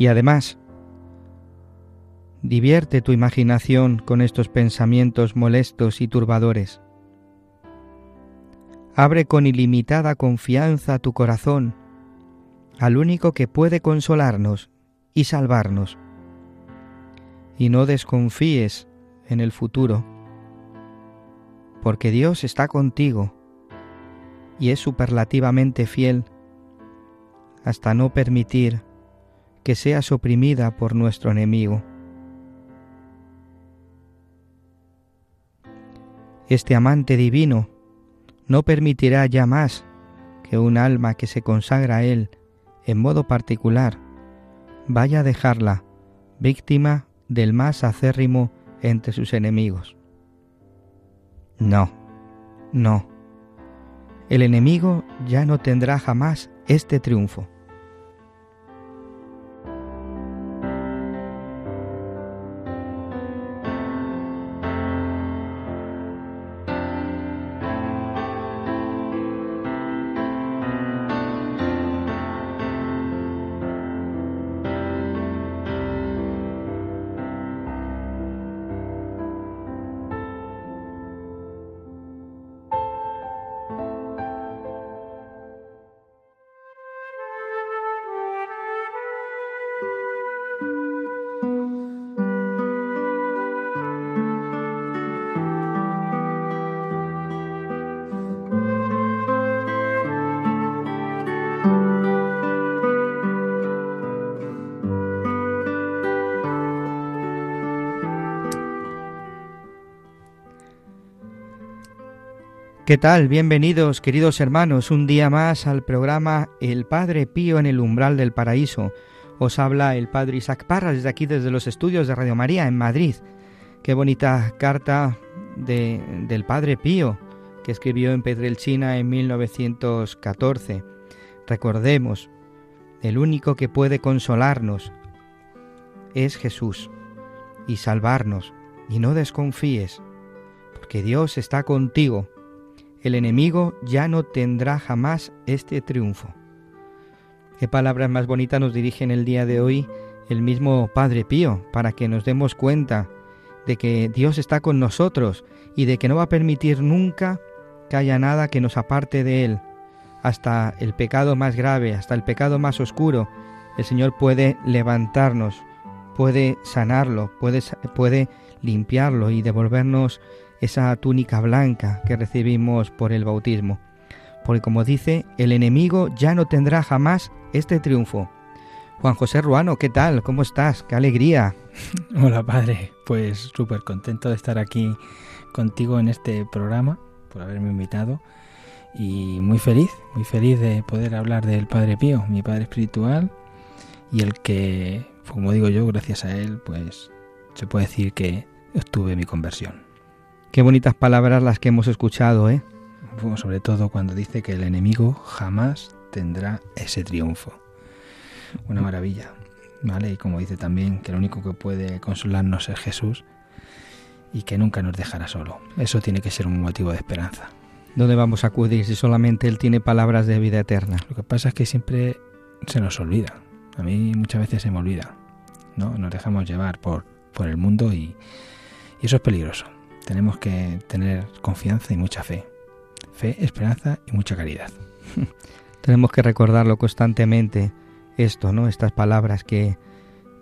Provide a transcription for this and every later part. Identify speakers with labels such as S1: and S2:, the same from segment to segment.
S1: Y además, divierte tu imaginación con estos pensamientos molestos y turbadores. Abre con ilimitada confianza tu corazón al único que puede consolarnos y salvarnos. Y no desconfíes en el futuro, porque Dios está contigo y es superlativamente fiel hasta no permitir que seas oprimida por nuestro enemigo. Este amante divino no permitirá ya más que un alma que se consagra a Él en modo particular vaya a dejarla víctima del más acérrimo entre sus enemigos. No, no. El enemigo ya no tendrá jamás este triunfo. ¿Qué tal? Bienvenidos, queridos hermanos, un día más al programa El Padre Pío en el umbral del paraíso. Os habla el Padre Isaac Parra desde aquí, desde los estudios de Radio María en Madrid. Qué bonita carta de, del Padre Pío que escribió en Pedrelchina en 1914. Recordemos, el único que puede consolarnos es Jesús y salvarnos. Y no desconfíes, porque Dios está contigo el enemigo ya no tendrá jamás este triunfo. Qué palabras más bonitas nos dirige en el día de hoy el mismo Padre Pío, para que nos demos cuenta de que Dios está con nosotros y de que no va a permitir nunca que haya nada que nos aparte de Él. Hasta el pecado más grave, hasta el pecado más oscuro, el Señor puede levantarnos, puede sanarlo, puede, puede limpiarlo y devolvernos esa túnica blanca que recibimos por el bautismo. Porque como dice, el enemigo ya no tendrá jamás este triunfo. Juan José Ruano, ¿qué tal? ¿Cómo estás? ¡Qué alegría!
S2: Hola padre, pues súper contento de estar aquí contigo en este programa, por haberme invitado, y muy feliz, muy feliz de poder hablar del Padre Pío, mi Padre espiritual, y el que, como digo yo, gracias a él, pues se puede decir que obtuve mi conversión.
S1: Qué bonitas palabras las que hemos escuchado, ¿eh?
S2: Sobre todo cuando dice que el enemigo jamás tendrá ese triunfo. Una maravilla, ¿vale? Y como dice también que el único que puede consolarnos es Jesús y que nunca nos dejará solo. Eso tiene que ser un motivo de esperanza.
S1: ¿Dónde vamos a acudir si solamente Él tiene palabras de vida eterna?
S2: Lo que pasa es que siempre se nos olvida. A mí muchas veces se me olvida. ¿no? Nos dejamos llevar por, por el mundo y, y eso es peligroso. Tenemos que tener confianza y mucha fe. Fe, esperanza y mucha caridad.
S1: Tenemos que recordarlo constantemente, esto, ¿no? Estas palabras que,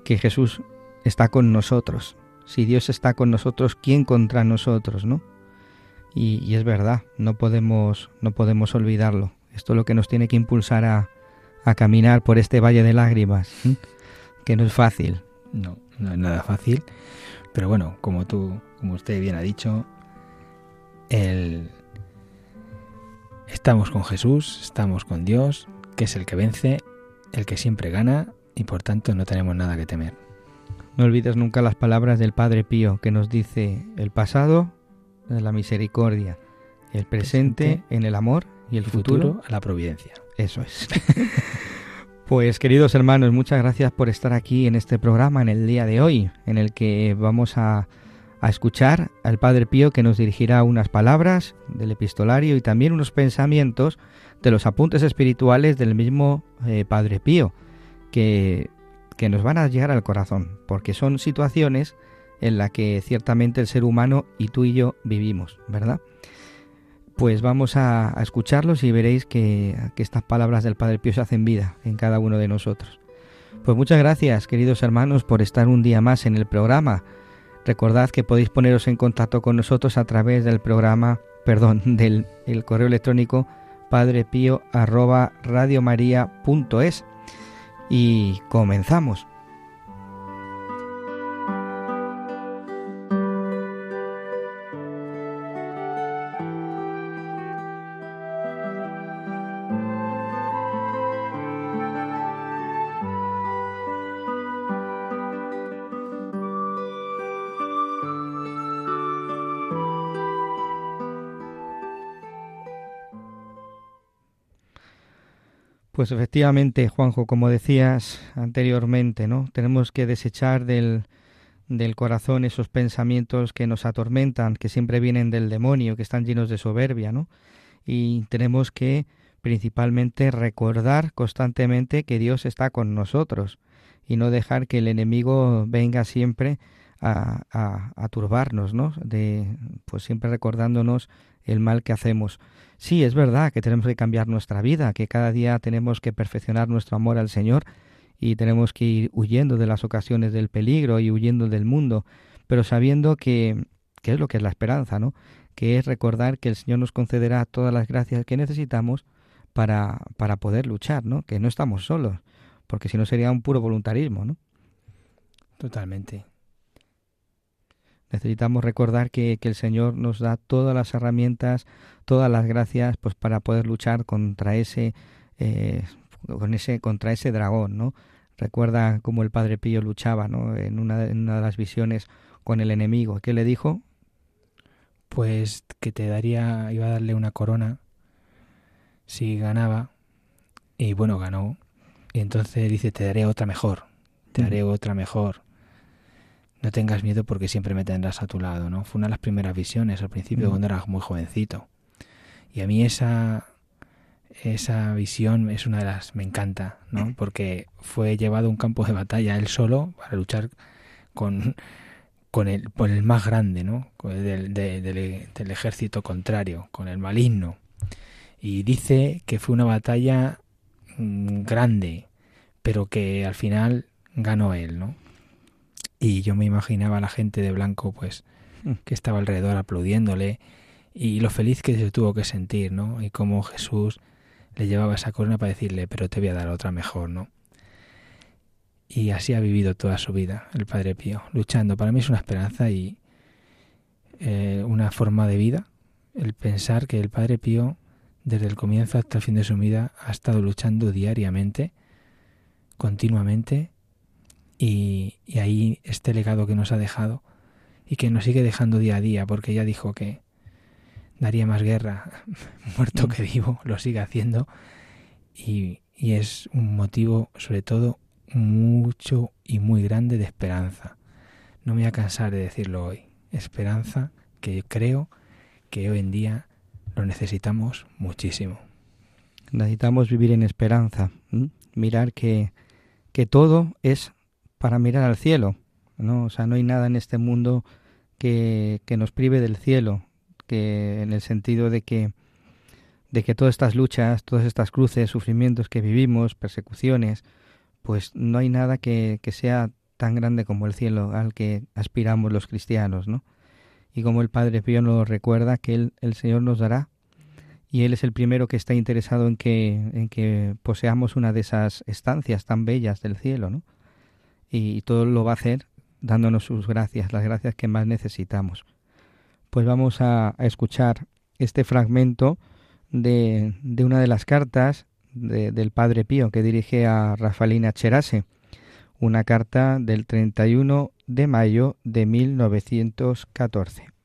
S1: que Jesús está con nosotros. Si Dios está con nosotros, ¿quién contra nosotros, no? Y, y, es verdad, no podemos, no podemos olvidarlo. Esto es lo que nos tiene que impulsar a, a caminar por este valle de lágrimas, ¿eh? que no es fácil.
S2: No, no es nada fácil. Pero bueno, como tú, como usted bien ha dicho, el... estamos con Jesús, estamos con Dios, que es el que vence, el que siempre gana y por tanto no tenemos nada que temer.
S1: No olvides nunca las palabras del Padre Pío que nos dice el pasado en la misericordia, el presente, presente en el amor y el, el futuro,
S2: futuro a la providencia.
S1: Eso es. Pues queridos hermanos, muchas gracias por estar aquí en este programa en el día de hoy, en el que vamos a, a, escuchar al Padre Pío que nos dirigirá unas palabras del epistolario y también unos pensamientos de los apuntes espirituales del mismo eh, Padre Pío, que, que nos van a llegar al corazón, porque son situaciones en las que ciertamente el ser humano y tú y yo vivimos, ¿verdad? pues vamos a, escucharlos y veréis que, que, estas palabras del Padre Pío se hacen vida en cada uno de nosotros. Pues muchas gracias, queridos hermanos, por estar un día más en el programa. Recordad que podéis poneros en contacto con nosotros a través del programa, perdón, del el correo electrónico padrepío arroba radiomaria.es y comenzamos. Pues efectivamente, Juanjo, como decías anteriormente, ¿no? Tenemos que desechar del, del corazón esos pensamientos que nos atormentan, que siempre vienen del demonio, que están llenos de soberbia, ¿no? Y tenemos que principalmente recordar constantemente que Dios está con nosotros y no dejar que el enemigo venga siempre a, a, a turbarnos, ¿no? De, pues siempre recordándonos el mal que hacemos. Sí, es verdad que tenemos que cambiar nuestra vida, que cada día tenemos que perfeccionar nuestro amor al Señor y tenemos que ir huyendo de las ocasiones del peligro y huyendo del mundo, pero sabiendo que, que es lo que es la esperanza, ¿no? Que es recordar que el Señor nos concederá todas las gracias que necesitamos para, para poder luchar, ¿no? Que no estamos solos, porque si no sería un puro voluntarismo, ¿no?
S2: Totalmente.
S1: Necesitamos recordar que, que, el Señor nos da todas las herramientas, todas las gracias, pues para poder luchar contra ese, eh, con ese, contra ese dragón, ¿no? Recuerda cómo el Padre Pío luchaba, ¿no? En una, en una de las visiones con el enemigo. ¿Qué le dijo?
S2: Pues que te daría, iba a darle una corona si ganaba. Y bueno, ganó. Y entonces dice, te daré otra mejor. Te daré otra mejor no tengas miedo porque siempre me tendrás a tu lado, ¿no? Fue una de las primeras visiones al principio mm. cuando era muy jovencito. Y a mí esa esa visión es una de las me encanta, ¿no? Porque fue llevado a un campo de batalla él solo para luchar con con el, con el más grande, ¿no? Del, de, del, del ejército contrario, con el maligno. Y dice que fue una batalla mm, grande, pero que al final ganó él, ¿no? Y yo me imaginaba a la gente de blanco pues mm. que estaba alrededor aplaudiéndole y lo feliz que se tuvo que sentir, ¿no? Y cómo Jesús le llevaba esa corona para decirle, pero te voy a dar otra mejor, ¿no? Y así ha vivido toda su vida el Padre Pío, luchando. Para mí es una esperanza y eh, una forma de vida el pensar que el Padre Pío, desde el comienzo hasta el fin de su vida, ha estado luchando diariamente, continuamente, y, y, ahí este legado que nos ha dejado y que nos sigue dejando día a día, porque ya dijo que daría más guerra muerto que vivo, lo sigue haciendo y, y es un motivo sobre todo mucho y muy grande de esperanza. No me voy a cansar de decirlo hoy. Esperanza que creo que hoy en día lo necesitamos muchísimo.
S1: Necesitamos vivir en esperanza, mirar que, que todo es para mirar al cielo, ¿no? O sea, no hay nada en este mundo que, que nos prive del cielo, que en el sentido de que de que todas estas luchas, todas estas cruces, sufrimientos que vivimos, persecuciones, pues no hay nada que, que sea tan grande como el cielo al que aspiramos los cristianos, ¿no? Y como el Padre Pío nos recuerda que él, el Señor nos dará y Él es el primero que está interesado en que, en que poseamos una de esas estancias tan bellas del cielo, ¿no? Y, todo lo va a hacer dándonos sus gracias, las gracias que más necesitamos. Pues vamos a, escuchar este fragmento de, de, una de las cartas del Padre Pío que dirige a Rafaelina Cherase, una carta del 31 de mayo de 1914.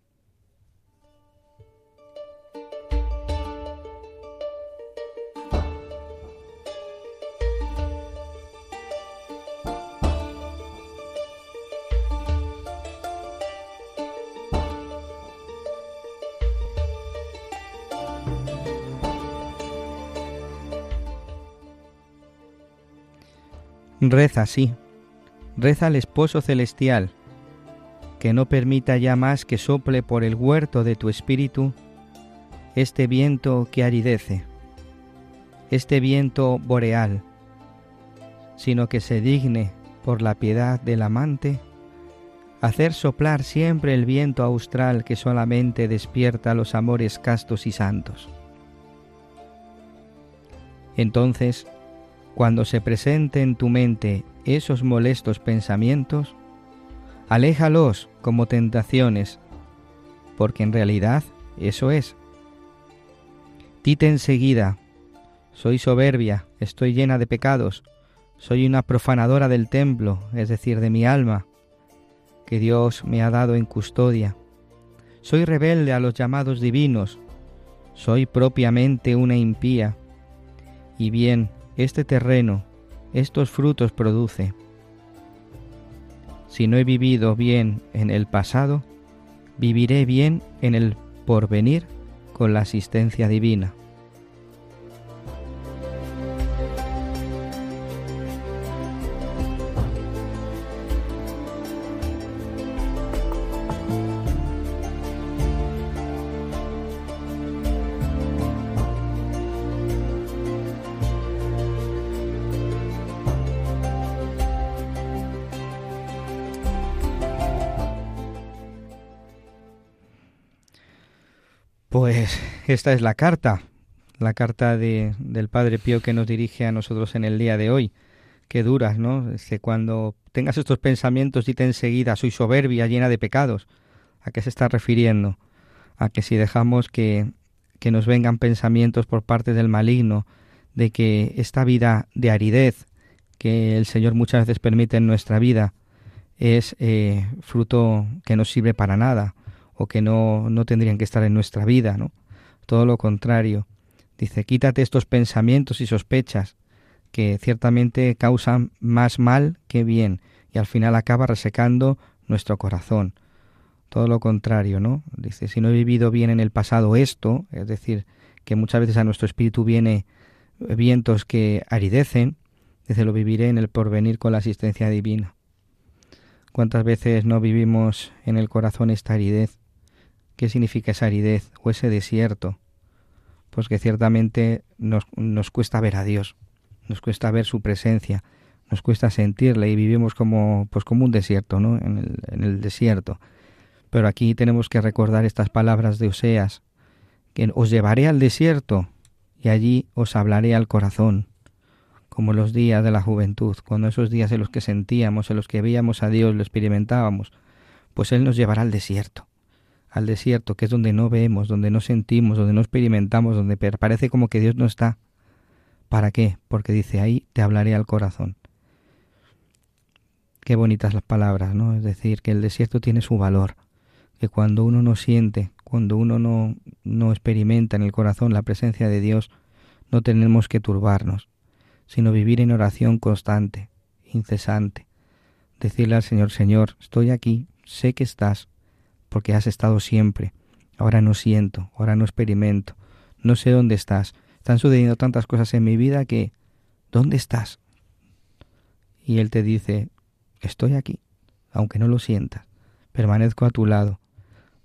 S1: Reza, sí, reza al esposo celestial, que no permita ya más que sople por el huerto de tu espíritu este viento que aridece, este viento boreal, sino que se digne, por la piedad del amante, hacer soplar siempre el viento austral que solamente despierta los amores castos y santos. Entonces, cuando se presente en tu mente esos molestos pensamientos, aléjalos como tentaciones, porque en realidad eso es. Dite enseguida, soy soberbia, estoy llena de pecados, soy una profanadora del templo, es decir, de mi alma, que Dios me ha dado en custodia. Soy rebelde a los llamados divinos, soy propiamente una impía. Y bien, este terreno estos frutos produce. Si no he vivido bien en el pasado, viviré bien en el porvenir con la asistencia divina. Esta es la carta, la carta de, del Padre Pío que nos dirige a nosotros en el día de hoy. Qué duras, ¿no? que cuando tengas estos pensamientos, dite enseguida, soy soberbia, llena de pecados. ¿A qué se está refiriendo? A que si dejamos que, que nos vengan pensamientos por parte del maligno de que esta vida de aridez que el Señor muchas veces permite en nuestra vida es eh, fruto que no sirve para nada, o que no, no tendrían que estar en nuestra vida, ¿no? Todo lo contrario. Dice, quítate estos pensamientos y sospechas que ciertamente causan más mal que bien y al final acaba resecando nuestro corazón. Todo lo contrario, ¿no? Dice, si no he vivido bien en el pasado esto, es decir, que muchas veces a nuestro espíritu viene vientos que aridecen, dice, lo viviré en el porvenir con la asistencia divina. ¿Cuántas veces no vivimos en el corazón esta aridez? ¿Qué significa esa aridez o ese desierto? Pues que ciertamente nos, nos cuesta ver a Dios, nos cuesta ver su presencia, nos cuesta sentirle y vivimos como, pues como un desierto, ¿no? En el, en el desierto. Pero aquí tenemos que recordar estas palabras de Oseas, que os llevaré al desierto y allí os hablaré al corazón, como los días de la juventud, cuando esos días en los que sentíamos, en los que veíamos a Dios, lo experimentábamos, pues Él nos llevará al desierto al desierto, que es donde no vemos, donde no sentimos, donde no experimentamos, donde parece como que Dios no está. ¿Para qué? Porque dice, ahí te hablaré al corazón. Qué bonitas las palabras, ¿no? Es decir, que el desierto tiene su valor, que cuando uno no siente, cuando uno no, no experimenta en el corazón la presencia de Dios, no tenemos que turbarnos, sino vivir en oración constante, incesante. Decirle al Señor, Señor, estoy aquí, sé que estás, porque has estado siempre. Ahora no siento, ahora no experimento, no sé dónde estás. Están sucediendo tantas cosas en mi vida que ¿dónde estás? Y él te dice, estoy aquí, aunque no lo sientas, permanezco a tu lado.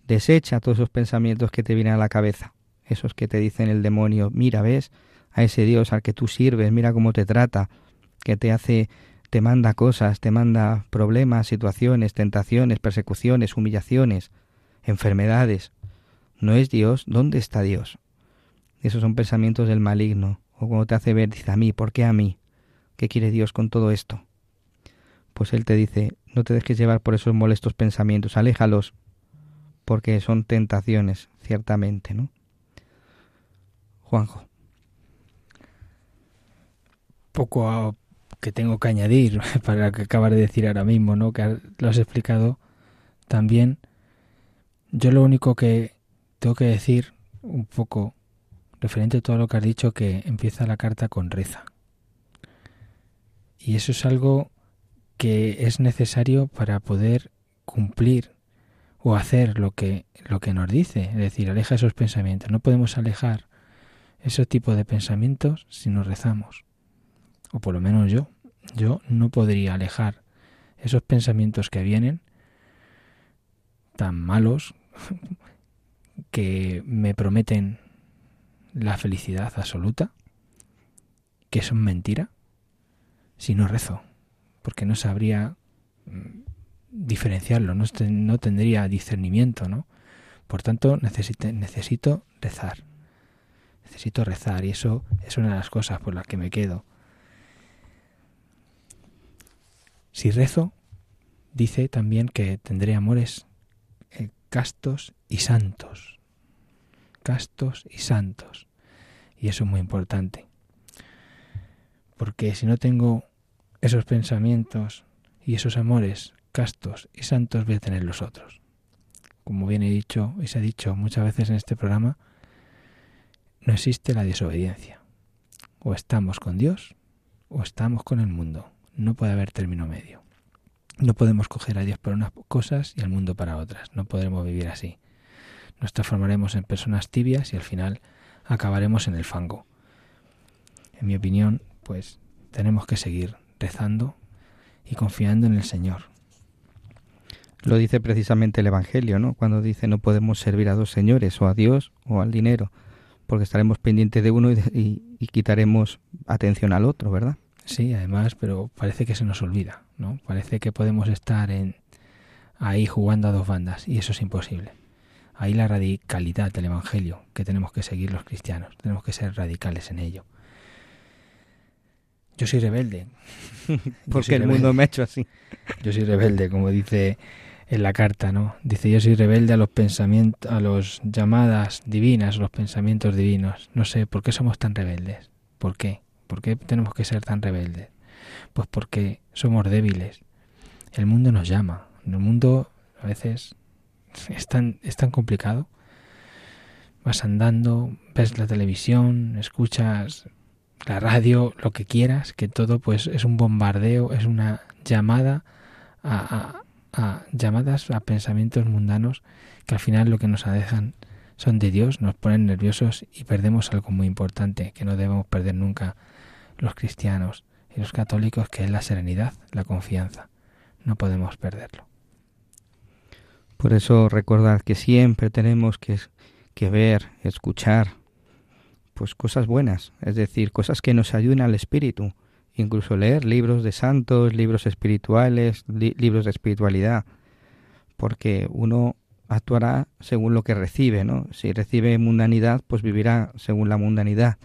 S1: Desecha todos esos pensamientos que te vienen a la cabeza, esos que te dicen el demonio, mira, ves a ese Dios al que tú sirves, mira cómo te trata, que te hace, te manda cosas, te manda problemas, situaciones, tentaciones, persecuciones, humillaciones, enfermedades. ¿No es Dios? ¿Dónde está Dios? Esos son pensamientos del maligno. O cuando te hace ver, dice a mí, ¿por qué a mí? ¿Qué quiere Dios con todo esto? Pues Él te dice, no te dejes llevar por esos molestos pensamientos, aléjalos, porque son tentaciones, ciertamente, ¿no? Juanjo.
S2: Poco que tengo que añadir para lo que acabas de decir ahora mismo, ¿no? Que lo has explicado también. Yo lo único que tengo que decir un poco referente a todo lo que has dicho que empieza la carta con reza. Y eso es algo que es necesario para poder cumplir o hacer lo que lo que nos dice, es decir, aleja esos pensamientos. No podemos alejar ese tipo de pensamientos si nos rezamos. O por lo menos yo, yo no podría alejar esos pensamientos que vienen tan malos que me prometen la felicidad absoluta, que son mentira, si no rezo, porque no sabría mm, diferenciarlo, no, no tendría discernimiento, ¿no? Por tanto, necesito, necesito rezar, necesito rezar y eso es una de las cosas por las que me quedo. Si rezo, dice también que tendré amores eh, castos y santos, castos y santos. Y eso es muy importante. Porque si no tengo esos pensamientos y esos amores castos y santos, voy a tener los otros. Como bien he dicho y se ha dicho muchas veces en este programa, no existe la desobediencia. O estamos con Dios o estamos con el mundo. No puede haber término medio. No podemos coger a Dios para unas cosas y al mundo para otras. No podremos vivir así. Nos transformaremos en personas tibias y al final acabaremos en el fango. En mi opinión, pues tenemos que seguir rezando y confiando en el Señor.
S1: Lo dice precisamente el Evangelio, ¿no? Cuando dice no podemos servir a dos señores, o a Dios o al dinero, porque estaremos pendientes de uno y, y quitaremos atención al otro, ¿verdad?
S2: Sí, además, pero parece que se nos olvida, ¿no? Parece que podemos estar en ahí jugando a dos bandas y eso es imposible. Ahí la radicalidad del Evangelio que tenemos que seguir los cristianos. Tenemos que ser radicales en ello. Yo soy rebelde.
S1: Porque el mundo me ha hecho así.
S2: Yo soy rebelde, como dice en la carta, ¿no? Dice, yo soy rebelde a los pensamientos, a las llamadas divinas, a los pensamientos divinos. No sé, ¿por qué somos tan rebeldes? ¿Por qué? ¿Por qué tenemos que ser tan rebeldes? Pues porque somos débiles. El mundo nos llama. El mundo a veces es tan, es tan complicado. Vas andando, ves la televisión, escuchas la radio, lo que quieras, que todo pues es un bombardeo, es una llamada a, llamadas a pensamientos mundanos que al final lo que nos dejan son de Dios, nos ponen nerviosos y perdemos algo muy importante que no debemos perder nunca los cristianos y los católicos, que es la serenidad, la confianza. No podemos perderlo.
S1: Por eso recordad que siempre tenemos que, que ver, escuchar, pues cosas buenas, es decir, cosas que nos ayuden al espíritu, incluso leer libros de santos, libros espirituales, libros de espiritualidad, porque uno actuará según lo que recibe, ¿no? Si recibe mundanidad, pues vivirá según la mundanidad.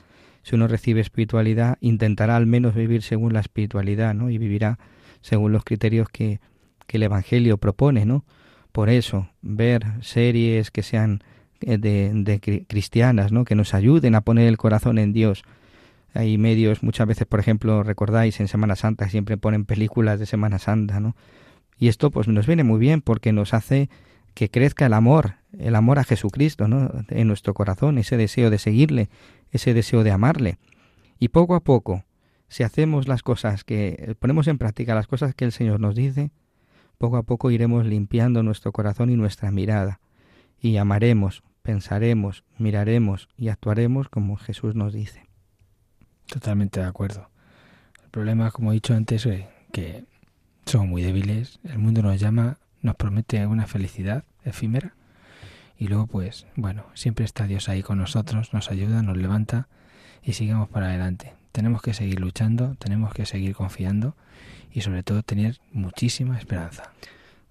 S1: Si uno recibe espiritualidad, intentará al menos vivir según la espiritualidad, ¿no? Y vivirá según los criterios que, que el Evangelio propone, ¿no? Por eso, ver series que sean eh, de, de, cristianas, ¿no? que nos ayuden a poner el corazón en Dios. Hay medios, muchas veces, por ejemplo, recordáis en Semana Santa, siempre ponen películas de Semana Santa, ¿no? Y esto pues nos viene muy bien porque nos hace que crezca el amor, el amor a Jesucristo, ¿no? En nuestro corazón, ese deseo de seguirle, ese deseo de amarle. Y poco a poco, si hacemos las cosas que ponemos en práctica las cosas que el Señor nos dice, poco a poco iremos limpiando nuestro corazón y nuestra mirada, y amaremos, pensaremos, miraremos y actuaremos como Jesús nos dice.
S2: Totalmente de acuerdo. El problema, como he dicho antes, es que somos muy débiles, el mundo nos llama, nos promete una felicidad efímera y luego pues bueno, siempre está Dios ahí con nosotros, nos ayuda, nos levanta y sigamos para adelante. Tenemos que seguir luchando, tenemos que seguir confiando y sobre todo tener muchísima esperanza.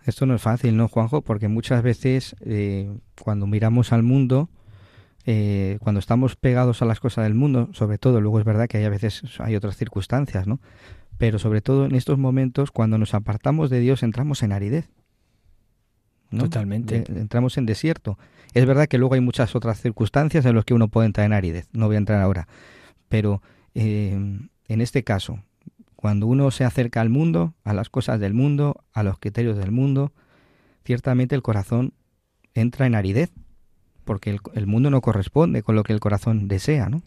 S1: Esto no es fácil, ¿no, Juanjo? Porque muchas veces eh, cuando miramos al mundo, eh, cuando estamos pegados a las cosas del mundo, sobre todo, luego es verdad que hay a veces hay otras circunstancias, ¿no? Pero sobre todo en estos momentos, cuando nos apartamos de Dios, entramos en aridez.
S2: Totalmente.
S1: entramos en desierto. Es verdad que luego hay muchas otras circunstancias en las que uno puede entrar en aridez. No voy a entrar ahora. Pero eh, en este caso, cuando uno se acerca al mundo, a las cosas del mundo, a los criterios del mundo, ciertamente el corazón entra en aridez, porque el, mundo no corresponde con lo que el corazón desea, ¿no?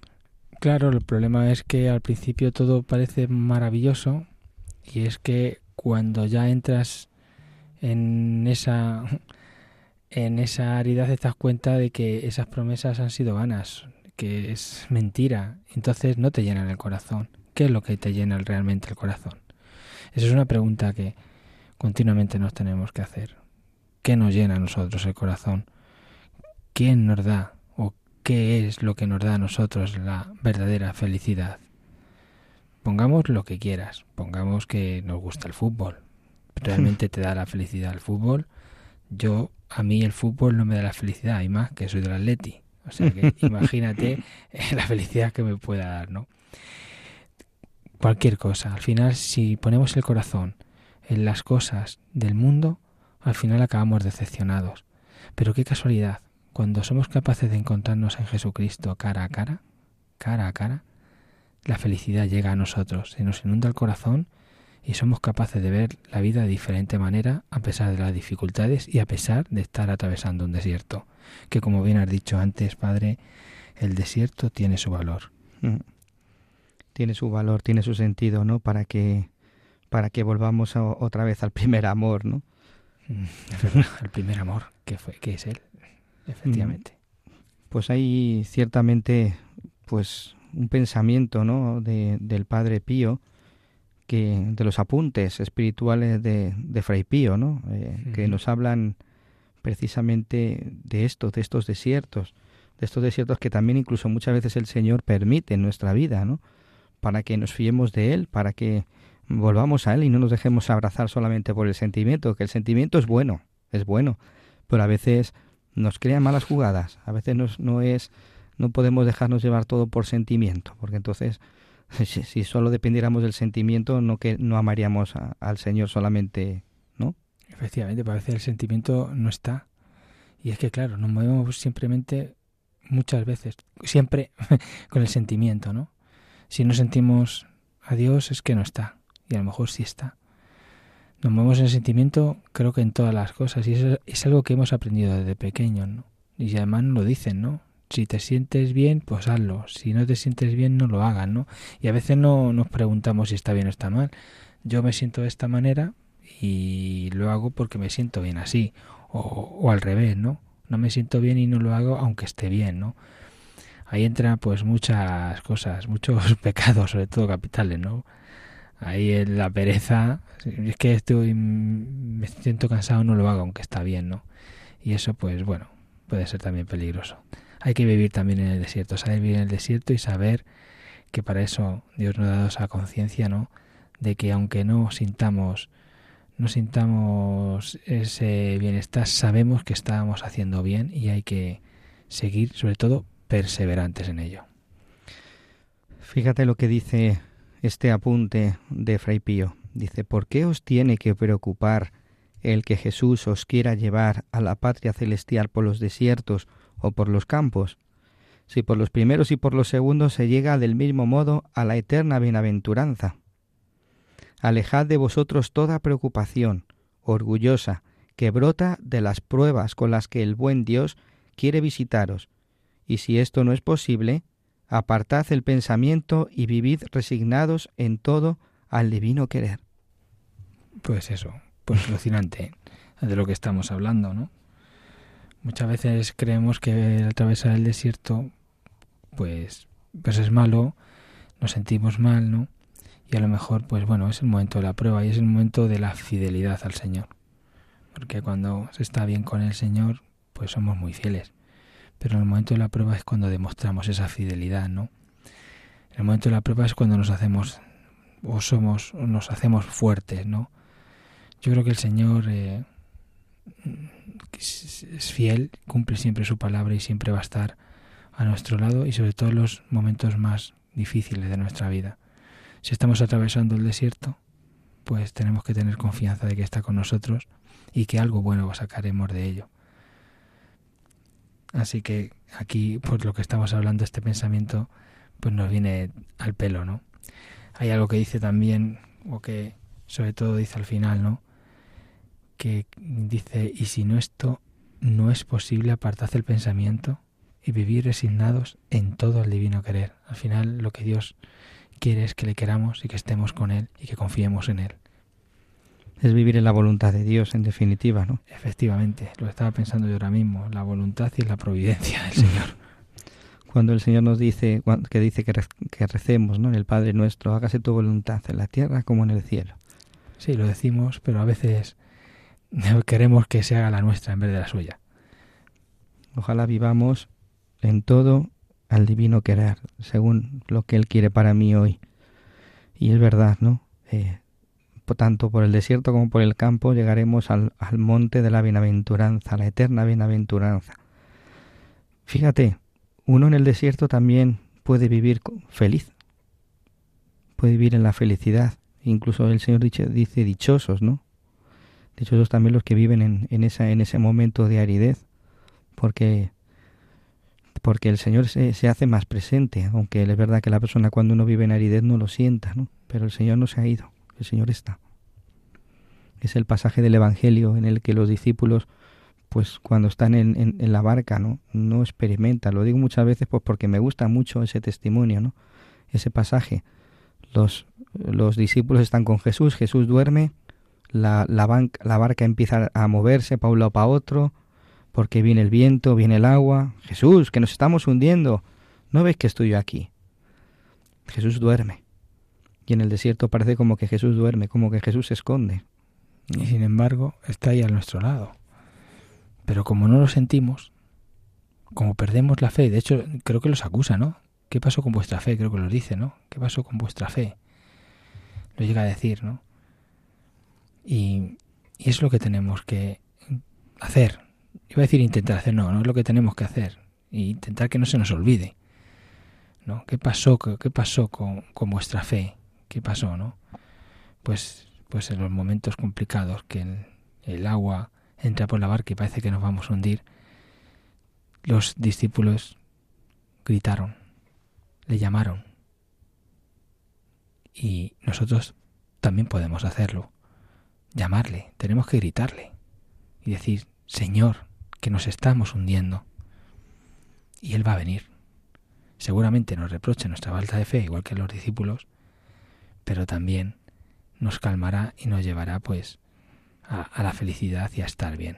S2: Claro, el problema es que al principio todo parece maravilloso y es que cuando ya entras en esa en esa aridez te das cuenta de que esas promesas han sido vanas, que es mentira, entonces no te llenan el corazón. ¿Qué es lo que te llena realmente el corazón? Esa es una pregunta que continuamente nos tenemos que hacer. ¿Qué nos llena a nosotros el corazón? ¿Quién nos da o qué es lo que nos da a nosotros la verdadera felicidad? Pongamos lo que quieras, pongamos que nos gusta el fútbol. ¿Realmente te da la felicidad el fútbol? Yo, a mí el fútbol no me da la felicidad, y más que soy del Atleti. O sea que imagínate la felicidad que me pueda dar, ¿no? cualquier cosa. Al final, si ponemos el corazón en las cosas del mundo, al final acabamos decepcionados. Pero qué casualidad, cuando somos capaces de encontrarnos en Jesucristo cara a cara, cara a cara, la felicidad llega a nosotros, se nos inunda el corazón y somos capaces de ver la vida de diferente manera a pesar de las dificultades y a pesar de estar atravesando un desierto, que como bien has dicho antes, Padre, el desierto tiene su valor. Mm
S1: tiene su valor, tiene su sentido, ¿no? Para que para que volvamos otra vez al primer amor, ¿no?
S2: Mm, el primer amor, que fue, que es él, efectivamente. Mm.
S1: Pues hay ciertamente, pues, un pensamiento, ¿no? De, del Padre Pío, que de los apuntes espirituales de, de Fray Pío, ¿no? Eh, que nos hablan precisamente de esto, de estos desiertos, de estos desiertos que también incluso muchas veces el Señor permite en nuestra vida, ¿no? para que nos fiemos de Él, para que volvamos a Él y no nos dejemos abrazar solamente por el sentimiento, que el sentimiento es bueno, es bueno, pero a veces nos crea malas jugadas, a veces no es, no podemos dejarnos llevar todo por sentimiento, porque entonces si, solo dependiéramos del sentimiento no que no amaríamos al Señor solamente, ¿no?
S2: Efectivamente, parece el sentimiento no está. Y es que claro, nos movemos simplemente muchas veces, siempre con el sentimiento, ¿no? Si no sentimos a Dios es que no está, y a lo mejor sí está. Nos movemos en el sentimiento, creo que en todas las cosas, y eso es algo que hemos aprendido desde pequeños, ¿no? Y además lo dicen, ¿no? Si te sientes bien, pues hazlo. Si no te sientes bien, no lo hagas, ¿no? Y a veces no nos preguntamos si está bien o está mal. Yo me siento de esta manera y lo hago porque me siento bien así. O, al revés, ¿no? No me siento bien y no lo hago aunque esté bien, ¿no? ahí entran pues muchas cosas, muchos pecados, sobre todo capitales, ¿no? Ahí en la pereza, es que estoy, me siento cansado, no lo hago, aunque está bien, ¿no? Y eso, pues bueno, puede ser también peligroso. Hay que vivir también en el desierto, saber vivir en el desierto y saber que para eso Dios nos ha dado esa conciencia, ¿no? De que aunque no sintamos, no sintamos ese bienestar, sabemos que estábamos haciendo bien y hay que seguir, sobre todo, perseverantes en ello.
S1: Fíjate lo que dice este apunte de Fray Pío. Dice, ¿por qué os tiene que preocupar el que Jesús os quiera llevar a la patria celestial por los desiertos o por los campos? Si por los primeros y por los segundos se llega del mismo modo a la eterna bienaventuranza. Alejad de vosotros toda preocupación, orgullosa, que brota de las pruebas con las que el buen Dios quiere visitaros, y si esto no es posible, apartad el pensamiento y vivid resignados en todo al divino querer.
S2: Pues eso, pues alucinante de lo que estamos hablando, ¿no? Muchas veces creemos que atravesar el desierto, pues, pues es malo, nos sentimos mal, ¿no? Y a lo mejor, pues bueno, es el momento de la prueba y es el momento de la fidelidad al Señor. Porque cuando se está bien con el Señor, pues somos muy fieles. Pero en el momento de la prueba es cuando demostramos esa fidelidad, ¿no? En el momento de la prueba es cuando nos hacemos o somos o nos hacemos fuertes, ¿no? Yo creo que el Señor eh, es fiel, cumple siempre su palabra y siempre va a estar a nuestro lado y sobre todo en los momentos más difíciles de nuestra vida. Si estamos atravesando el desierto, pues tenemos que tener confianza de que está con nosotros y que algo bueno sacaremos de ello. Así que aquí, por lo que estamos hablando, este pensamiento pues nos viene al pelo, ¿no? Hay algo que dice también, o que sobre todo dice al final, ¿no? Que dice, y si no esto no es posible, apartad el pensamiento y vivir resignados en todo el divino querer. Al final lo que Dios quiere es que le queramos y que estemos con Él y que confiemos en Él.
S1: Es vivir en la voluntad de Dios, en definitiva, ¿no?
S2: Efectivamente, lo estaba pensando yo ahora mismo, la voluntad y la providencia del Señor.
S1: Cuando el Señor nos dice, que dice que, que recemos, ¿no? En el Padre nuestro, hágase tu voluntad en la tierra como en el cielo.
S2: Sí, lo decimos, pero a veces queremos que se haga la nuestra en vez de la suya.
S1: Ojalá vivamos en todo al divino querer, según lo que Él quiere para mí hoy. Y es verdad, ¿no? Eh, tanto por el desierto como por el campo llegaremos al, al monte de la bienaventuranza, la eterna bienaventuranza. Fíjate, uno en el desierto también puede vivir feliz, puede vivir en la felicidad. Incluso el Señor dice, dice dichosos, ¿no? Dichosos también los que viven en, en, esa, en ese momento de aridez, porque porque el Señor se, se, hace más presente, aunque es verdad que la persona cuando uno vive en aridez no lo sienta, ¿no? Pero el Señor no se ha ido, el Señor está. Es el pasaje del Evangelio en el que los discípulos, pues cuando están en, en, la barca, ¿no? No experimentan. Lo digo muchas veces pues porque me gusta mucho ese testimonio, ¿no? Ese pasaje. Los, los discípulos están con Jesús, Jesús duerme, la, la, banca, la barca empieza a moverse para un lado para otro, porque viene el viento, viene el agua. Jesús, que nos estamos hundiendo. ¿No ves que estoy yo aquí? Jesús duerme. Y en el desierto parece como que Jesús duerme, como que Jesús se esconde.
S2: Y sin embargo, está ahí a nuestro lado. Pero como no lo sentimos, como perdemos la fe, de hecho creo que los acusa, ¿no? ¿Qué pasó con vuestra fe? Creo que los dice, ¿no? ¿Qué pasó con vuestra fe? Lo llega a decir, ¿no? Y, es lo que tenemos que hacer, iba a decir intentar hacer, no, no es lo que tenemos que hacer. Y intentar que no se nos olvide. ¿no? ¿Qué pasó, qué, pasó con, con, vuestra fe? ¿Qué pasó, no? Pues, pues en los momentos complicados que el, el agua entra por la barca y parece que nos vamos a hundir, los discípulos gritaron, le llamaron. Y nosotros también podemos hacerlo. Llamarle, tenemos que gritarle y decir, Señor, que nos estamos hundiendo. Y Él va a venir. Seguramente nos reproche nuestra falta de fe, igual que los discípulos, pero también nos calmará y nos llevará pues a, a la felicidad y a estar bien.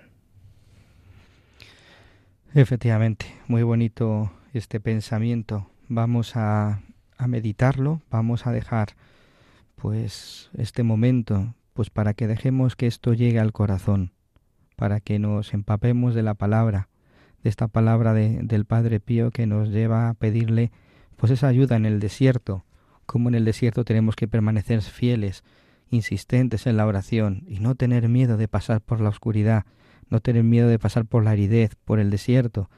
S1: Efectivamente, muy bonito este pensamiento. Vamos a, a meditarlo, vamos a dejar pues este momento pues para que dejemos que esto llegue al corazón para que nos empapemos de la palabra, de esta palabra de, del Padre Pío que nos lleva a pedirle pues esa ayuda en el desierto, como en el desierto tenemos que permanecer fieles, insistentes en la oración y no tener miedo de pasar por la oscuridad, no tener miedo de pasar por la aridez, por el desierto,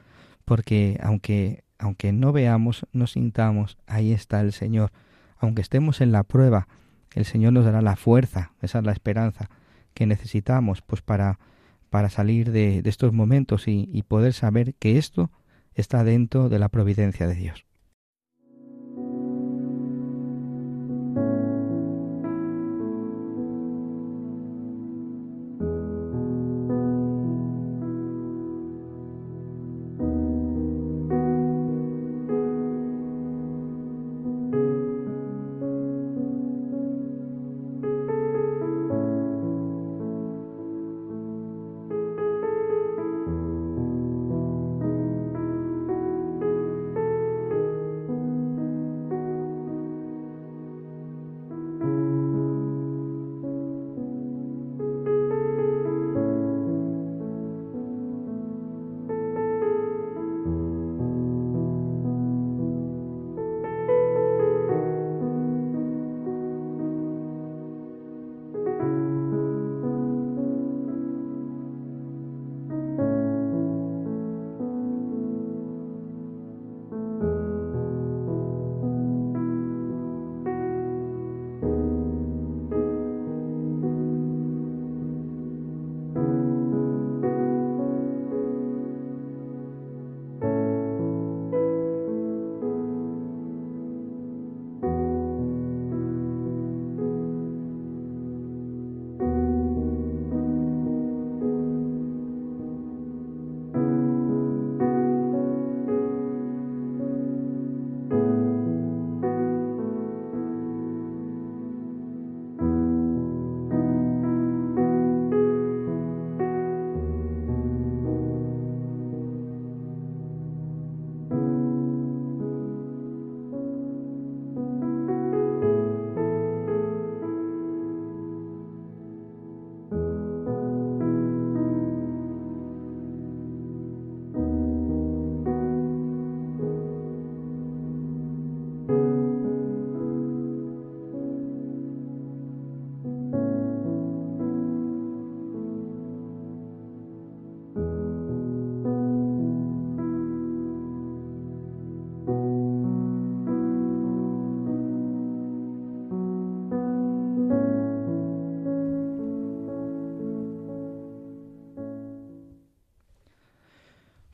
S1: porque aunque aunque no veamos, no sintamos, ahí está el Señor. Aunque estemos en la prueba, el Señor nos dará la fuerza, esa es la esperanza que necesitamos pues para para salir de, estos momentos y poder saber que esto está dentro de la providencia de Dios.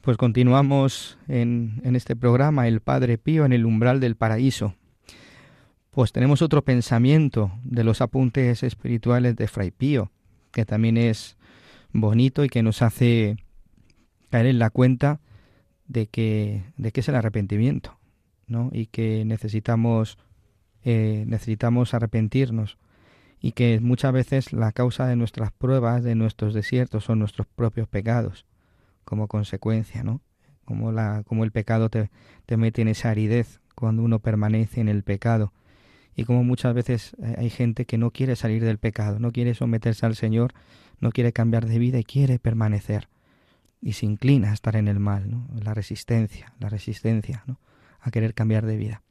S1: Pues continuamos en, en, este programa, El Padre Pío en el umbral del paraíso. Pues tenemos otro pensamiento de los apuntes espirituales de Fray Pío, que también es bonito y que nos hace caer en la cuenta de que, de que es el arrepentimiento, ¿no? Y que necesitamos, eh, necesitamos arrepentirnos y que muchas veces la causa de nuestras pruebas, de nuestros desiertos, son nuestros propios pecados como consecuencia, ¿no? Como, la, como el pecado te, te mete en esa aridez cuando uno permanece en el pecado. Y como muchas veces eh, hay gente que no quiere salir del pecado, no quiere someterse al Señor, no quiere cambiar de vida y quiere permanecer. Y se inclina a estar en el mal, ¿no? La resistencia, la resistencia, ¿no? A querer cambiar de vida.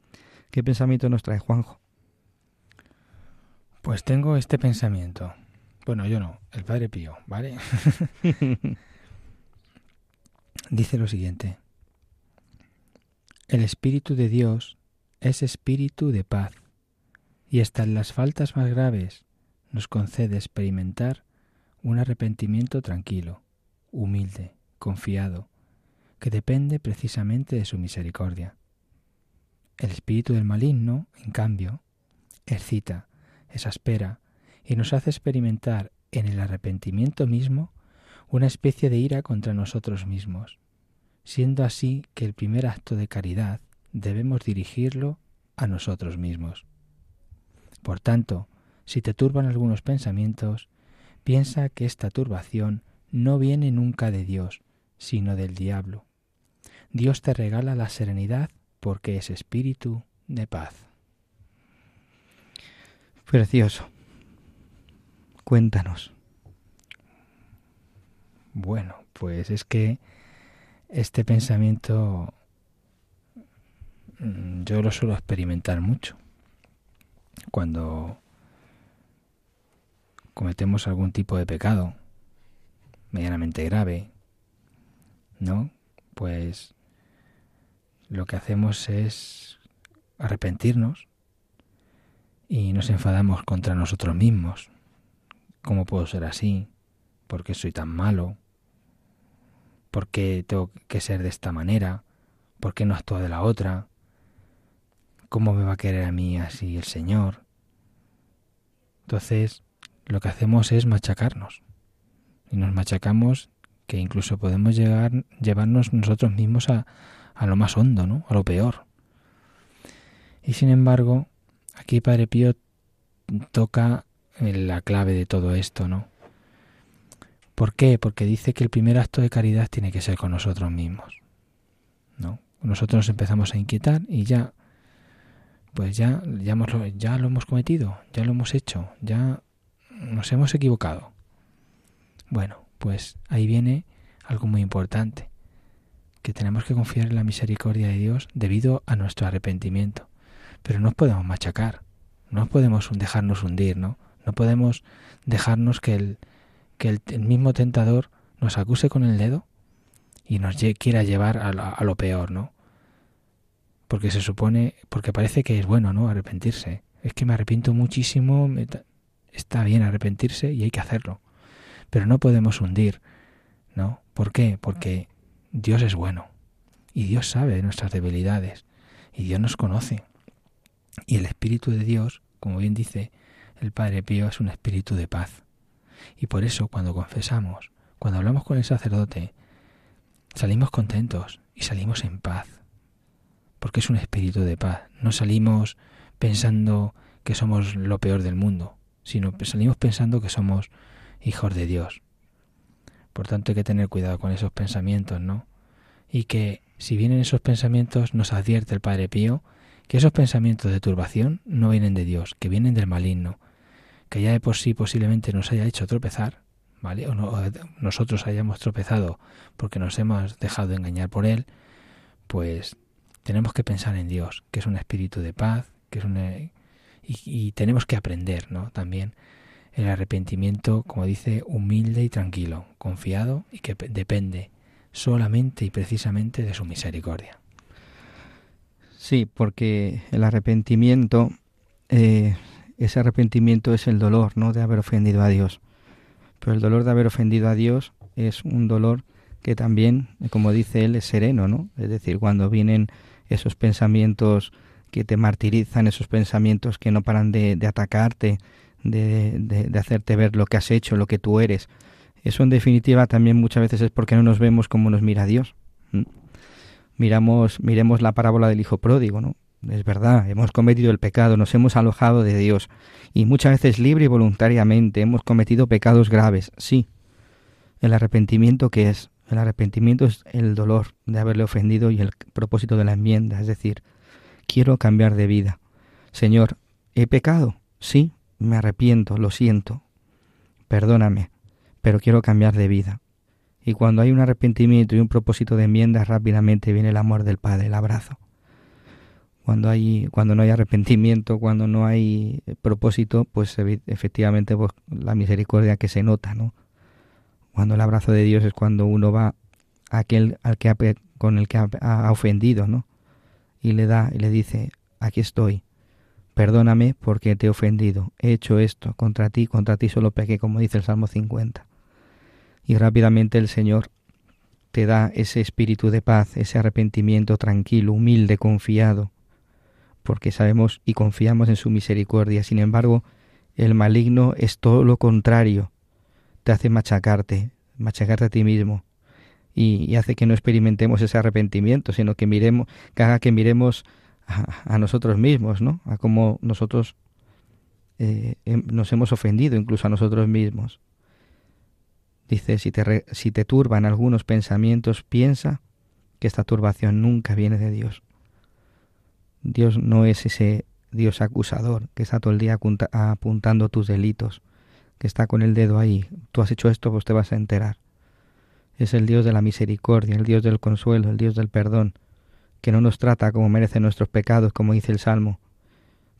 S1: ¿Qué pensamiento nos trae Juanjo?
S2: Pues tengo este pensamiento. Bueno, yo no, el Padre Pío, ¿vale? dice lo siguiente. El Espíritu de Dios es espíritu de paz, y hasta en las faltas más graves nos concede experimentar un arrepentimiento tranquilo, humilde, confiado, que depende precisamente de su misericordia. El espíritu del maligno, en cambio, excita, exaspera y nos hace experimentar en el arrepentimiento mismo una especie de ira contra nosotros mismos, siendo así que el primer acto de caridad debemos dirigirlo a nosotros mismos. Por tanto, si te turban algunos pensamientos, piensa que esta turbación no viene nunca de Dios, sino del diablo. Dios te regala la serenidad porque es espíritu de paz.
S1: Precioso. Cuéntanos.
S2: Bueno, pues es que este pensamiento mm, yo lo suelo experimentar mucho. Cuando cometemos algún tipo de pecado medianamente grave, ¿no? Pues lo que hacemos es arrepentirnos y nos enfadamos contra nosotros mismos. ¿Cómo puedo ser así? ¿Por qué soy tan malo? ¿Por qué tengo que ser de esta manera? ¿Por qué no actúo de la otra? ¿Cómo me va a querer a mí así el Señor? Entonces, lo que hacemos es machacarnos. Y nos machacamos que incluso podemos llegar, llevarnos nosotros mismos a, a lo más hondo, ¿no? A lo peor. Y sin embargo, aquí Padre Pío toca la clave de todo esto, ¿no? ¿Por qué? Porque dice que el primer acto de caridad tiene que ser con nosotros mismos. ¿No? Nosotros nos empezamos a inquietar y ya, pues ya, ya, ya lo hemos cometido, ya lo hemos hecho, ya nos hemos equivocado. Bueno, pues ahí viene algo muy importante, que tenemos que confiar en la misericordia de Dios debido a nuestro arrepentimiento. Pero no podemos machacar, no podemos dejarnos hundir, ¿no? No podemos dejarnos que el, que el, mismo tentador nos acuse con el dedo y nos quiera llevar a, lo peor, ¿no? Porque se supone, porque parece que es bueno, ¿no? Arrepentirse. Es que me arrepiento muchísimo, está bien arrepentirse y hay que hacerlo. Pero no podemos hundir, ¿no? ¿Por qué? Porque Dios es bueno y Dios sabe nuestras debilidades y Dios nos conoce. Y el Espíritu de Dios, como bien dice el Padre Pío, es un espíritu de paz. Y por eso cuando confesamos, cuando hablamos con el sacerdote, salimos contentos y salimos en paz, porque es un espíritu de paz. No salimos pensando que somos lo peor del mundo, sino salimos pensando que somos hijos de Dios. Por tanto hay que tener cuidado con esos pensamientos, ¿no? Y que si vienen esos pensamientos nos advierte el Padre Pío que esos pensamientos de turbación no vienen de Dios, que vienen del maligno, que ya de por sí posiblemente nos haya hecho tropezar, ¿vale? O, nosotros hayamos tropezado porque nos hemos dejado engañar por él, pues tenemos que pensar en Dios, que es un espíritu de paz, que es un y, y, tenemos que aprender, ¿no? También el arrepentimiento, como dice, humilde y tranquilo, confiado y que depende solamente y precisamente de su misericordia.
S1: Sí, porque el arrepentimiento eh, ese arrepentimiento es el dolor, ¿no? De haber ofendido a Dios. Pero el dolor de haber ofendido a Dios es un dolor que también, como dice él, es sereno, ¿no? Es decir, cuando vienen esos pensamientos que te martirizan, esos pensamientos que no paran de, atacarte, de, de, hacerte ver lo que has hecho, lo que tú eres. Eso en definitiva también muchas veces es porque no nos vemos como nos mira Dios. Miramos, miremos la parábola del hijo pródigo, ¿no? Es verdad, hemos cometido el pecado, nos hemos alojado de Dios y muchas veces libre y voluntariamente hemos cometido pecados graves, sí. El arrepentimiento que es, el arrepentimiento es el dolor de haberle ofendido y el propósito de la enmienda, es decir, quiero cambiar de vida. Señor, ¿he pecado? Sí, me arrepiento, lo siento. Perdóname, pero quiero cambiar de vida. Y cuando hay un arrepentimiento y un propósito de enmienda, rápidamente viene el amor del Padre, el abrazo. Cuando, hay, cuando no hay arrepentimiento, cuando no hay propósito, pues efectivamente pues, la misericordia que se nota, ¿no? Cuando el abrazo de Dios es cuando uno va a aquel al que con el que ha, ofendido, ¿no? Y le da y le dice, aquí estoy, perdóname porque te he ofendido, he hecho esto contra ti, contra ti solo pequé, como dice el Salmo 50 y rápidamente el Señor te da ese espíritu de paz, ese arrepentimiento tranquilo, humilde, confiado, porque sabemos y confiamos en su misericordia. Sin embargo, el maligno es todo lo contrario, te hace machacarte, machacarte a ti mismo, y, hace que no experimentemos ese arrepentimiento, sino que miremos, que haga que miremos a, nosotros mismos, ¿no? A cómo nosotros eh, nos hemos ofendido, incluso a nosotros mismos. Dice, si te, si te turban algunos pensamientos, piensa que esta turbación nunca viene de Dios. Dios no es ese Dios acusador que está todo el día apuntando tus delitos, que está con el dedo ahí. Tú has hecho esto, pues te vas a enterar. Es el Dios de la misericordia, el Dios del consuelo, el Dios del perdón, que no nos trata como merecen nuestros pecados, como dice el Salmo.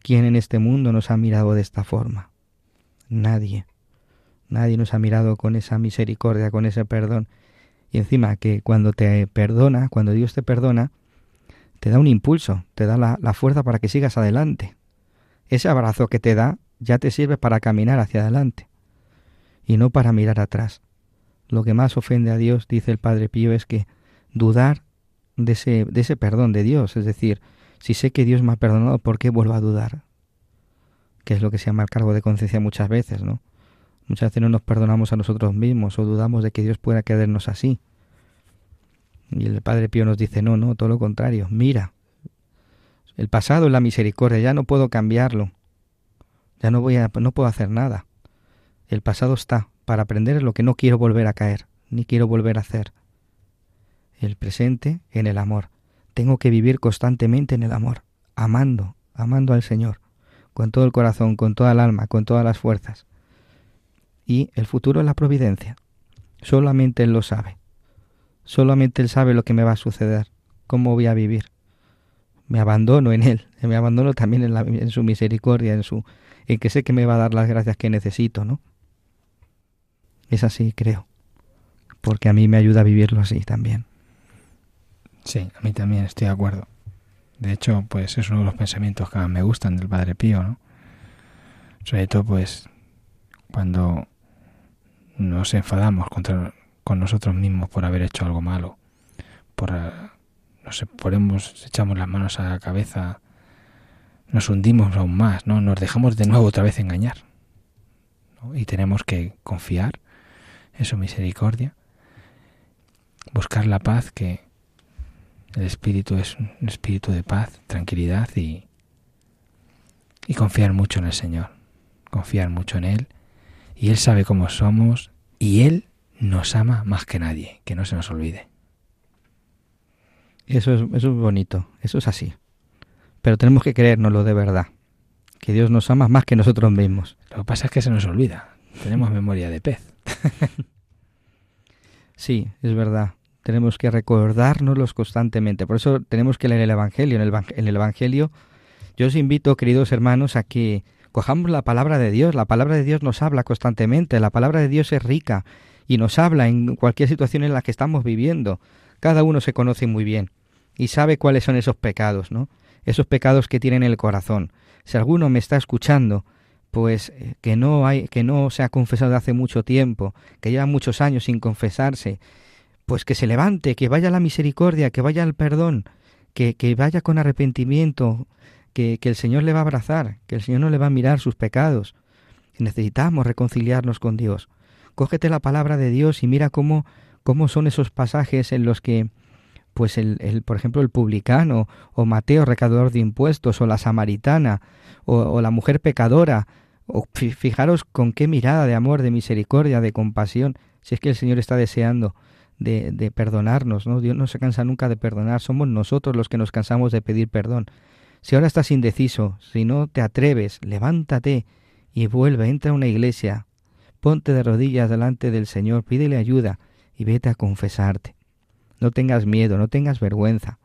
S1: ¿Quién en este mundo nos ha mirado de esta forma? Nadie. Nadie nos ha mirado con esa misericordia, con ese perdón. Y encima que cuando te perdona, cuando Dios te perdona, te da un impulso, te da la, fuerza para que sigas adelante. Ese abrazo que te da ya te sirve para caminar hacia adelante y no para mirar atrás. Lo que más ofende a Dios, dice el Padre Pío, es que dudar de ese, de ese perdón de Dios. Es decir, si sé que Dios me ha perdonado, ¿por qué vuelvo a dudar? Que es lo que se llama el cargo de conciencia muchas veces, ¿no? Muchas veces no nos perdonamos a nosotros mismos o dudamos de que Dios pueda querernos así. Y el Padre Pío nos dice, no, no, todo lo contrario, mira, el pasado es la misericordia, ya no puedo cambiarlo, ya no voy a, no puedo hacer nada. El pasado está para aprender lo que no quiero volver a caer, ni quiero volver a hacer. El presente en el amor. Tengo que vivir constantemente en el amor, amando, amando al Señor, con todo el corazón, con toda el alma, con todas las fuerzas y el futuro es la providencia. Solamente Él lo sabe. Solamente Él sabe lo que me va a suceder, cómo voy a vivir. Me abandono en Él, me abandono también en, en su misericordia, en su, en que sé que me va a dar las gracias que necesito, ¿no? Es así, creo, porque a mí me ayuda a vivirlo así también.
S2: Sí, a mí también estoy de acuerdo. De hecho, pues es uno de los pensamientos que más me gustan del Padre Pío, ¿no? Sobre todo, pues, cuando nos enfadamos contra, con nosotros mismos por haber hecho algo malo, por nos ponemos, echamos las manos a la cabeza, nos hundimos aún más, ¿no? Nos dejamos de nuevo otra vez engañar. Y tenemos que confiar en su misericordia, buscar la paz, que el espíritu es un espíritu de paz, tranquilidad y, y confiar mucho en el Señor, confiar mucho en Él y Él sabe cómo somos y Él nos ama más que nadie, que no se nos olvide.
S1: Eso es, eso es bonito, eso es así. Pero tenemos que creérnoslo de verdad, que Dios nos ama más que nosotros mismos.
S2: Lo que pasa es que se nos olvida, tenemos memoria de pez.
S1: sí, es verdad. Tenemos que recordárnoslos constantemente. Por eso tenemos que leer el Evangelio. En el, en el Evangelio yo os invito, queridos hermanos, a que Cojamos la palabra de Dios, la palabra de Dios nos habla constantemente, la palabra de Dios es rica y nos habla en cualquier situación en la que estamos viviendo. Cada uno se conoce muy bien y sabe cuáles son esos pecados, ¿no? Esos pecados que tienen el corazón. Si alguno me está escuchando, pues eh, que no hay que no se ha confesado hace mucho tiempo, que lleva muchos años sin confesarse, pues que se levante, que vaya a la misericordia, que vaya al perdón, que, que vaya con arrepentimiento, que, que, el Señor le va a abrazar, que el Señor no le va a mirar sus pecados. Necesitamos reconciliarnos con Dios. Cógete la palabra de Dios y mira cómo, cómo son esos pasajes en los que, pues el, por ejemplo, el publicano, o Mateo, recaudador de impuestos, o la samaritana, o, o la mujer pecadora, o fijaros con qué mirada de amor, de misericordia, de compasión, si es que el Señor está deseando de, de, perdonarnos, ¿no? Dios no se cansa nunca de perdonar, somos nosotros los que nos cansamos de pedir perdón. Si ahora estás indeciso, si no te atreves, levántate y vuelve, entra a una iglesia, ponte de rodillas delante del Señor, pídele ayuda y vete a confesarte. No tengas miedo, no tengas vergüenza.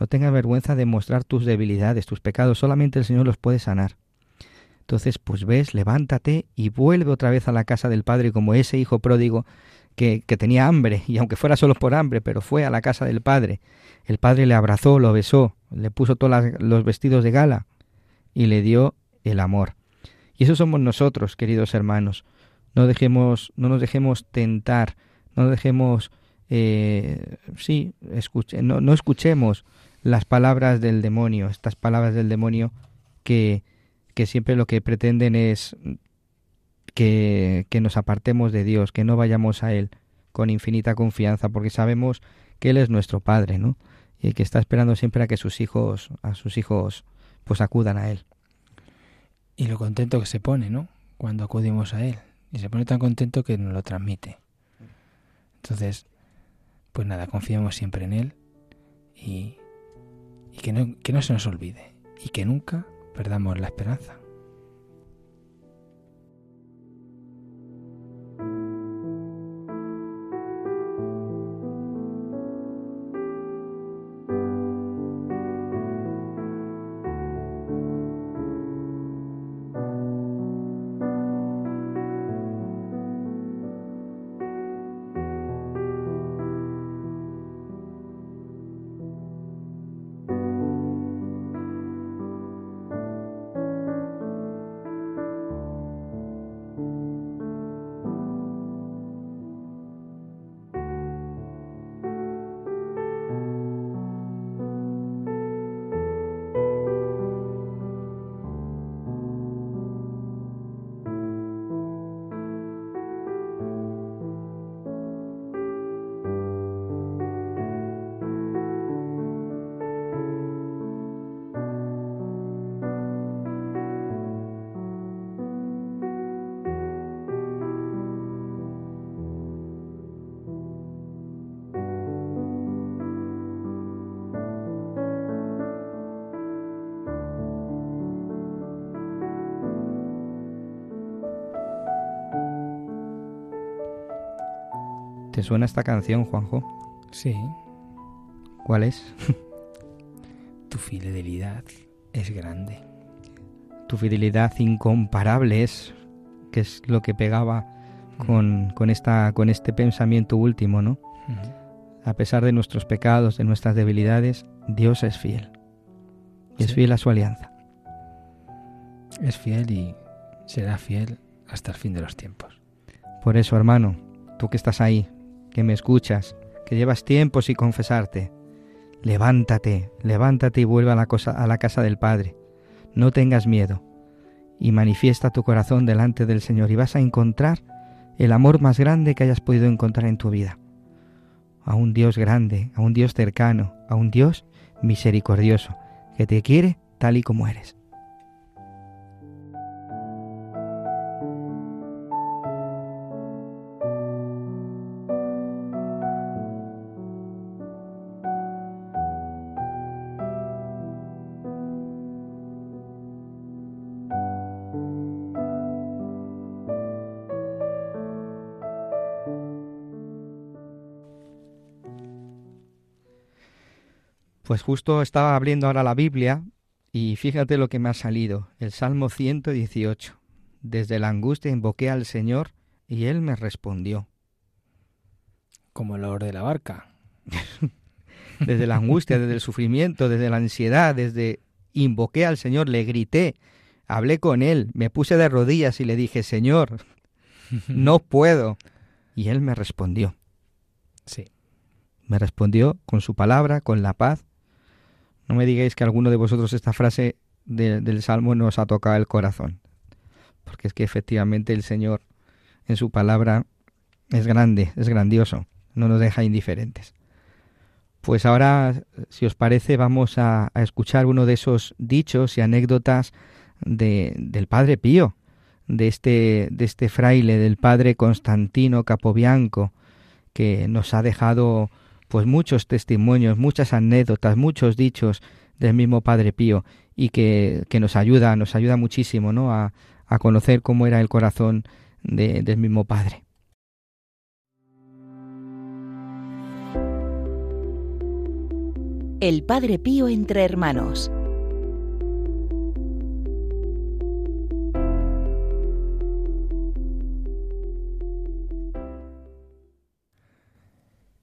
S1: No tengas vergüenza de mostrar tus debilidades, tus pecados, solamente el Señor los puede sanar. Entonces, pues ves, levántate y vuelve otra vez a la casa del Padre como ese hijo pródigo que, que, tenía hambre, y aunque fuera solo por hambre, pero fue a la casa del Padre. El Padre le abrazó, lo besó, le puso todos los vestidos de gala y le dio el amor. Y eso somos nosotros, queridos hermanos. No dejemos, no nos dejemos tentar, no dejemos, eh, sí, escuche, no, no escuchemos las palabras del demonio, estas palabras del demonio que, que siempre lo que pretenden es que, que nos apartemos de Dios, que no vayamos a Él con infinita confianza, porque sabemos que Él es nuestro Padre, ¿no? Y que está esperando siempre a que sus hijos, a sus hijos, pues acudan a Él.
S2: Y lo contento que se pone, ¿no? Cuando acudimos a Él. Y se pone tan contento que nos lo transmite. Entonces, pues nada, confiamos siempre en Él y, y que, no, que no se nos olvide y que nunca perdamos la esperanza.
S1: ¿Te suena esta canción, Juanjo?
S2: Sí.
S1: ¿Cuál es?
S2: tu fidelidad es grande.
S1: Tu fidelidad incomparable es, que es lo que pegaba con, con, esta, con este pensamiento último, ¿no? Uh -huh. A pesar de nuestros pecados, de nuestras debilidades, Dios es fiel. Es sí. fiel a su alianza.
S2: Es fiel y será fiel hasta el fin de los tiempos.
S1: Por eso, hermano, tú que estás ahí, que me escuchas, que llevas tiempo sin confesarte, levántate, levántate y vuelve la, cosa, a la casa del Padre. No tengas miedo y manifiesta tu corazón delante del Señor y vas a encontrar el amor más grande que hayas podido encontrar en tu vida. A un Dios grande, a un Dios cercano, a un Dios misericordioso, que te quiere tal y como eres. Pues justo estaba abriendo ahora la Biblia y fíjate lo que me ha salido, el Salmo 118. Desde la angustia invoqué al Señor y Él me respondió.
S2: Como el olor de la barca.
S1: desde la angustia, desde el sufrimiento, desde la ansiedad, desde invoqué al Señor, le grité, hablé con Él, me puse de rodillas y le dije, Señor, no puedo. Y Él me respondió.
S2: Sí.
S1: Me respondió con su palabra, con la paz. No me digáis que alguno de vosotros esta frase del Salmo nos ha tocado el corazón, porque es que efectivamente el Señor en su palabra es grande, es grandioso, no nos deja indiferentes. Pues ahora, si os parece, vamos a, escuchar uno de esos dichos y anécdotas de, del Padre Pío, de este, de este fraile, del Padre Constantino Capobianco, que nos ha dejado pues muchos testimonios, muchas anécdotas, muchos dichos del mismo Padre Pío y que, que nos ayuda, nos ayuda muchísimo ¿no? a, a conocer cómo era el corazón de, del mismo Padre.
S3: El Padre Pío entre hermanos.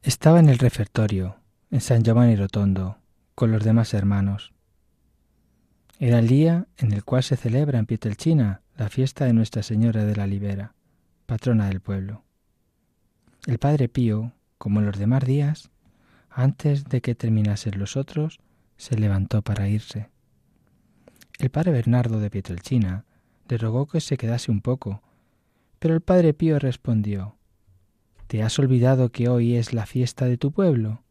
S2: Estaba en el refectorio, en San Giovanni Rotondo, con los demás hermanos. Era el día en el cual se celebra en Pietelchina la fiesta de Nuestra Señora de la Libera, patrona del pueblo. El Padre Pío, como los demás días, antes de que terminasen los otros, se levantó para irse. El padre Bernardo de Pietrelchina le rogó que se quedase un poco, pero el padre Pío respondió ¿Te has olvidado que hoy es la fiesta de tu pueblo?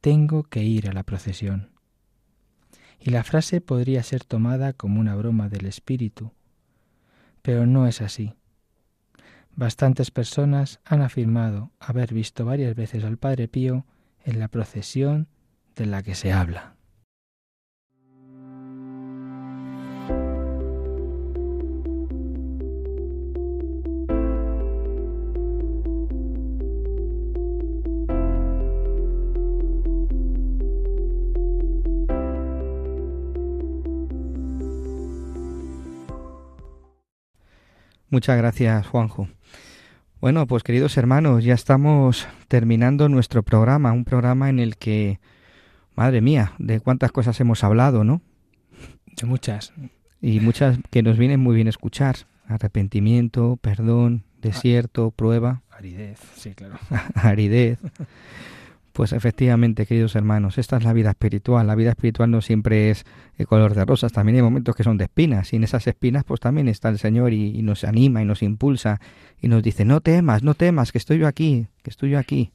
S2: Tengo que ir a la procesión. Y la frase podría ser tomada como una broma del espíritu, pero no es así. Bastantes personas han afirmado haber visto varias veces al Padre Pío en la procesión de la que se habla.
S1: Muchas gracias, Juanjo. Bueno, pues queridos hermanos, ya estamos terminando nuestro programa, un programa en el que, madre mía, de cuántas cosas hemos hablado, ¿no?
S2: De muchas.
S1: Y muchas que nos vienen muy bien escuchar. Arrepentimiento, perdón, desierto, prueba.
S2: Aridez, sí, claro.
S1: Aridez. Pues efectivamente, queridos hermanos, esta es la vida espiritual. La vida espiritual no siempre es el color de rosas, también hay momentos que son de espinas, y en esas espinas pues también está el Señor y, nos anima y nos impulsa y nos dice, no temas, no temas, que estoy yo aquí, que estoy yo aquí.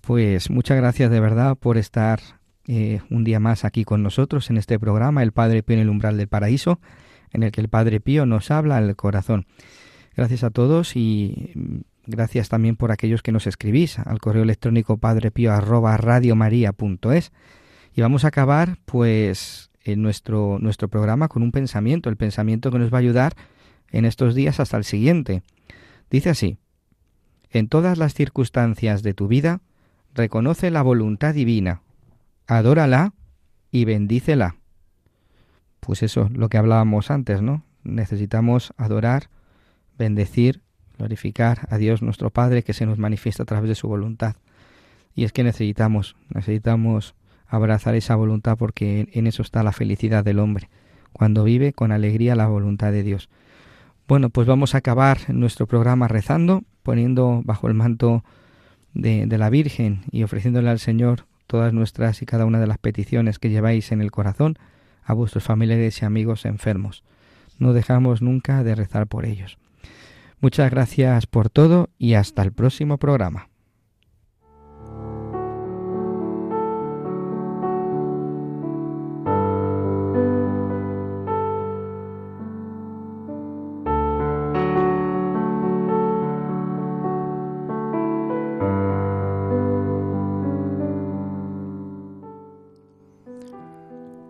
S1: Pues muchas gracias de verdad por estar eh, un día más aquí con nosotros en este programa, El Padre Pío en el umbral del paraíso, en el que el Padre Pío nos habla al corazón. Gracias a todos y Gracias también por aquellos que nos escribís al correo electrónico padrepío. Y vamos a acabar pues en nuestro, nuestro programa con un pensamiento, el pensamiento que nos va a ayudar en estos días hasta el siguiente. Dice así, en todas las circunstancias de tu vida, reconoce la voluntad divina, adórala y bendícela. Pues eso, lo que hablábamos antes, ¿no? Necesitamos adorar, bendecir glorificar a Dios nuestro Padre que se nos manifiesta a través de su voluntad. Y es que necesitamos, necesitamos abrazar esa voluntad porque en eso está la felicidad del hombre, cuando vive con alegría la voluntad de Dios. Bueno, pues vamos a acabar nuestro programa rezando, poniendo bajo el manto de, de, la Virgen y ofreciéndole al Señor todas nuestras y cada una de las peticiones que lleváis en el corazón a vuestros familiares y amigos enfermos. No dejamos nunca de rezar por ellos. Muchas gracias por todo y hasta el próximo programa.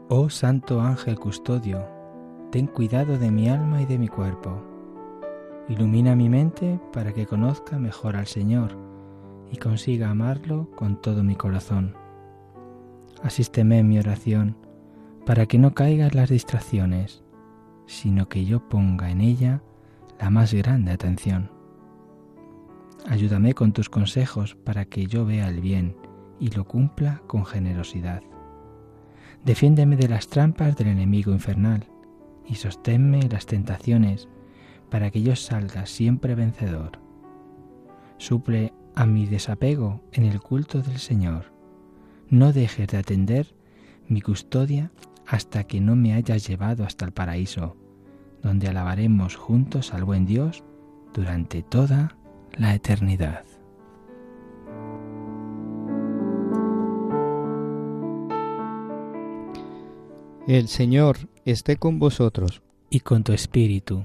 S2: Oh Santo Ángel Custodio, ten cuidado de mi alma y de mi cuerpo Ilumina mi mente para que conozca mejor al Señor y consiga amarlo con todo mi corazón. Asísteme en mi oración para que no caiga en las distracciones, sino que yo ponga en ella la más grande atención. Ayúdame con tus consejos para que yo vea el bien y lo cumpla con generosidad. Defiéndeme de las trampas del enemigo infernal y sosténme las tentaciones para que yo salga siempre vencedor. Suple a mi desapego en el culto del Señor. No dejes de atender mi custodia hasta que no me hayas llevado hasta el paraíso, donde alabaremos juntos al buen Dios durante toda la eternidad.
S1: El Señor esté con vosotros.
S2: Y con tu espíritu.